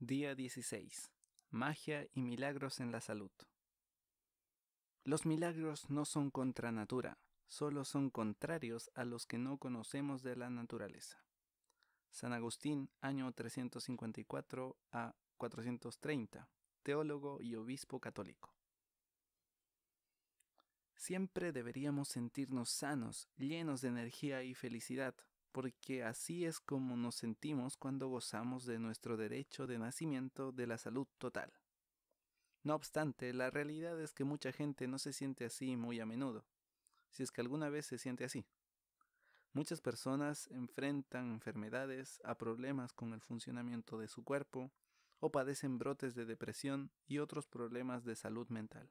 Día 16. Magia y milagros en la salud. Los milagros no son contra natura, solo son contrarios a los que no conocemos de la naturaleza. San Agustín, año 354 a 430, teólogo y obispo católico. Siempre deberíamos sentirnos sanos, llenos de energía y felicidad, porque así es como nos sentimos cuando gozamos de nuestro derecho de nacimiento de la salud total. No obstante, la realidad es que mucha gente no se siente así muy a menudo, si es que alguna vez se siente así. Muchas personas enfrentan enfermedades a problemas con el funcionamiento de su cuerpo, o padecen brotes de depresión y otros problemas de salud mental.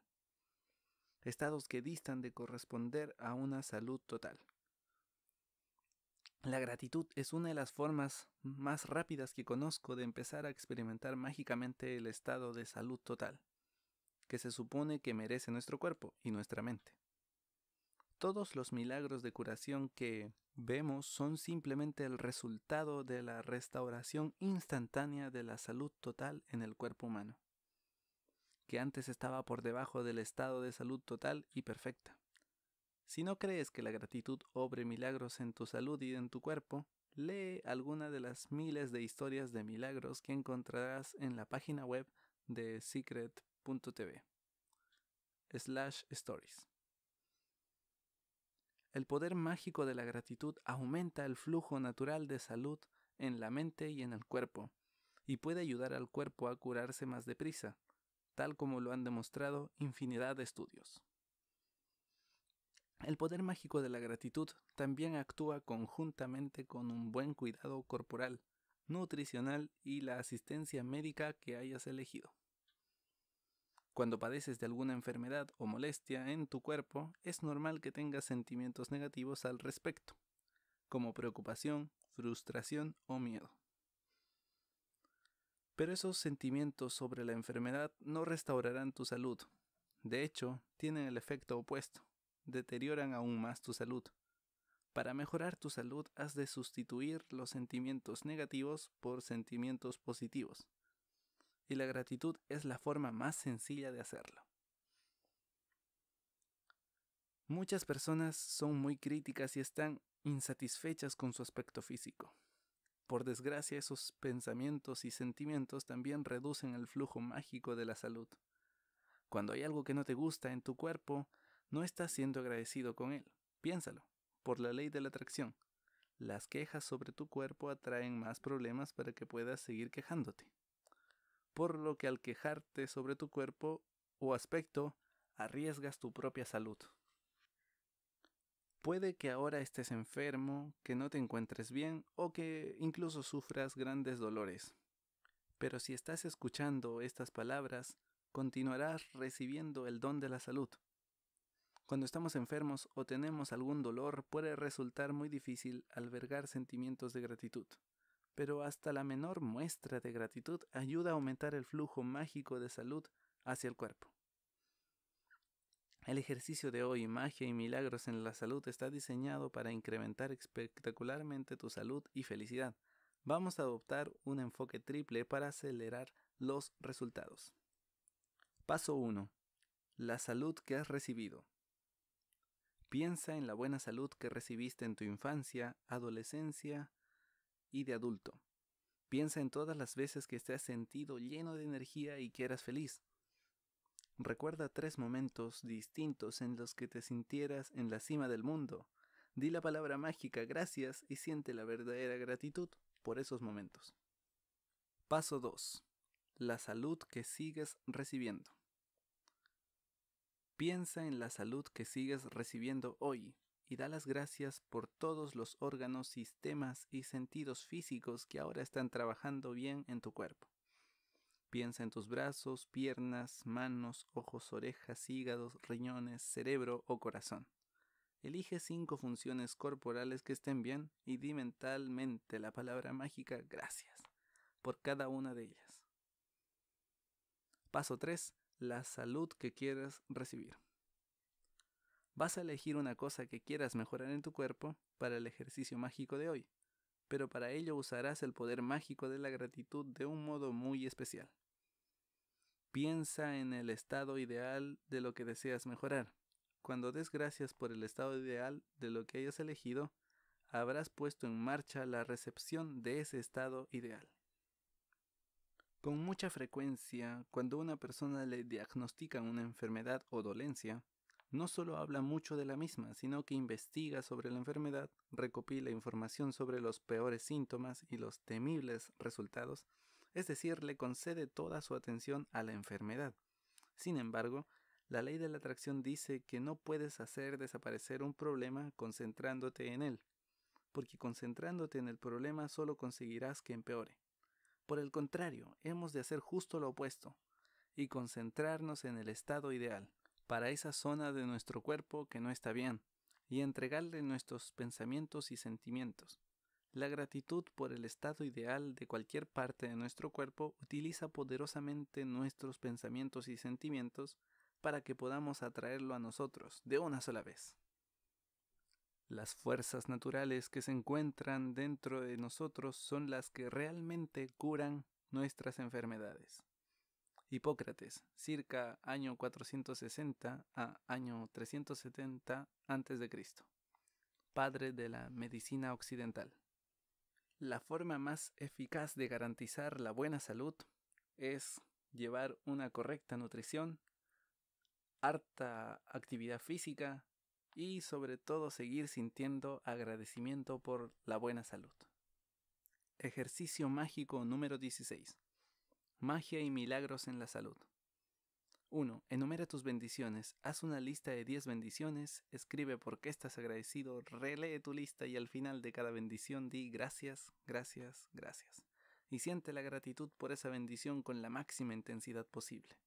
Estados que distan de corresponder a una salud total. La gratitud es una de las formas más rápidas que conozco de empezar a experimentar mágicamente el estado de salud total, que se supone que merece nuestro cuerpo y nuestra mente. Todos los milagros de curación que vemos son simplemente el resultado de la restauración instantánea de la salud total en el cuerpo humano, que antes estaba por debajo del estado de salud total y perfecta. Si no crees que la gratitud obre milagros en tu salud y en tu cuerpo, lee alguna de las miles de historias de milagros que encontrarás en la página web de secret.tv slash stories. El poder mágico de la gratitud aumenta el flujo natural de salud en la mente y en el cuerpo, y puede ayudar al cuerpo a curarse más deprisa, tal como lo han demostrado infinidad de estudios. El poder mágico de la gratitud también actúa conjuntamente con un buen cuidado corporal, nutricional y la asistencia médica que hayas elegido. Cuando padeces de alguna enfermedad o molestia en tu cuerpo, es normal que tengas sentimientos negativos al respecto, como preocupación, frustración o miedo. Pero esos sentimientos sobre la enfermedad no restaurarán tu salud. De hecho, tienen el efecto opuesto deterioran aún más tu salud. Para mejorar tu salud has de sustituir los sentimientos negativos por sentimientos positivos. Y la gratitud es la forma más sencilla de hacerlo. Muchas personas son muy críticas y están insatisfechas con su aspecto físico. Por desgracia, esos pensamientos y sentimientos también reducen el flujo mágico de la salud. Cuando hay algo que no te gusta en tu cuerpo, no estás siendo agradecido con él. Piénsalo, por la ley de la atracción. Las quejas sobre tu cuerpo atraen más problemas para que puedas seguir quejándote. Por lo que al quejarte sobre tu cuerpo o aspecto, arriesgas tu propia salud. Puede que ahora estés enfermo, que no te encuentres bien o que incluso sufras grandes dolores. Pero si estás escuchando estas palabras, continuarás recibiendo el don de la salud. Cuando estamos enfermos o tenemos algún dolor puede resultar muy difícil albergar sentimientos de gratitud, pero hasta la menor muestra de gratitud ayuda a aumentar el flujo mágico de salud hacia el cuerpo. El ejercicio de hoy, magia y milagros en la salud, está diseñado para incrementar espectacularmente tu salud y felicidad. Vamos a adoptar un enfoque triple para acelerar los resultados. Paso 1. La salud que has recibido. Piensa en la buena salud que recibiste en tu infancia, adolescencia y de adulto. Piensa en todas las veces que te has sentido lleno de energía y que eras feliz. Recuerda tres momentos distintos en los que te sintieras en la cima del mundo. Di la palabra mágica gracias y siente la verdadera gratitud por esos momentos. Paso 2. La salud que sigues recibiendo. Piensa en la salud que sigues recibiendo hoy y da las gracias por todos los órganos, sistemas y sentidos físicos que ahora están trabajando bien en tu cuerpo. Piensa en tus brazos, piernas, manos, ojos, orejas, hígados, riñones, cerebro o corazón. Elige cinco funciones corporales que estén bien y di mentalmente la palabra mágica gracias por cada una de ellas. Paso 3 la salud que quieras recibir. Vas a elegir una cosa que quieras mejorar en tu cuerpo para el ejercicio mágico de hoy. pero para ello usarás el poder mágico de la gratitud de un modo muy especial. Piensa en el estado ideal de lo que deseas mejorar. Cuando des gracias por el estado ideal de lo que hayas elegido, habrás puesto en marcha la recepción de ese estado ideal. Con mucha frecuencia, cuando una persona le diagnostican una enfermedad o dolencia, no solo habla mucho de la misma, sino que investiga sobre la enfermedad, recopila información sobre los peores síntomas y los temibles resultados, es decir, le concede toda su atención a la enfermedad. Sin embargo, la ley de la atracción dice que no puedes hacer desaparecer un problema concentrándote en él, porque concentrándote en el problema solo conseguirás que empeore. Por el contrario, hemos de hacer justo lo opuesto y concentrarnos en el estado ideal, para esa zona de nuestro cuerpo que no está bien, y entregarle nuestros pensamientos y sentimientos. La gratitud por el estado ideal de cualquier parte de nuestro cuerpo utiliza poderosamente nuestros pensamientos y sentimientos para que podamos atraerlo a nosotros de una sola vez. Las fuerzas naturales que se encuentran dentro de nosotros son las que realmente curan nuestras enfermedades. Hipócrates, circa año 460 a año 370 a.C., padre de la medicina occidental. La forma más eficaz de garantizar la buena salud es llevar una correcta nutrición, harta actividad física, y sobre todo seguir sintiendo agradecimiento por la buena salud. Ejercicio mágico número 16. Magia y milagros en la salud. 1. Enumera tus bendiciones. Haz una lista de 10 bendiciones, escribe por qué estás agradecido, relee tu lista y al final de cada bendición di gracias, gracias, gracias. Y siente la gratitud por esa bendición con la máxima intensidad posible.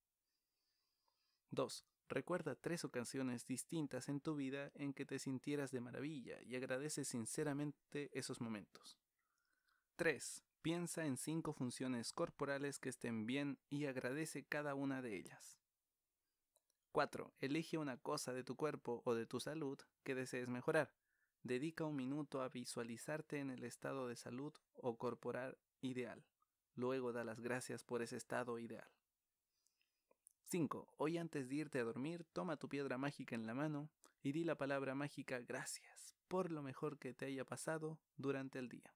2. Recuerda tres ocasiones distintas en tu vida en que te sintieras de maravilla y agradece sinceramente esos momentos. 3. Piensa en cinco funciones corporales que estén bien y agradece cada una de ellas. 4. Elige una cosa de tu cuerpo o de tu salud que desees mejorar. Dedica un minuto a visualizarte en el estado de salud o corporal ideal. Luego da las gracias por ese estado ideal. 5. Hoy antes de irte a dormir, toma tu piedra mágica en la mano y di la palabra mágica gracias por lo mejor que te haya pasado durante el día.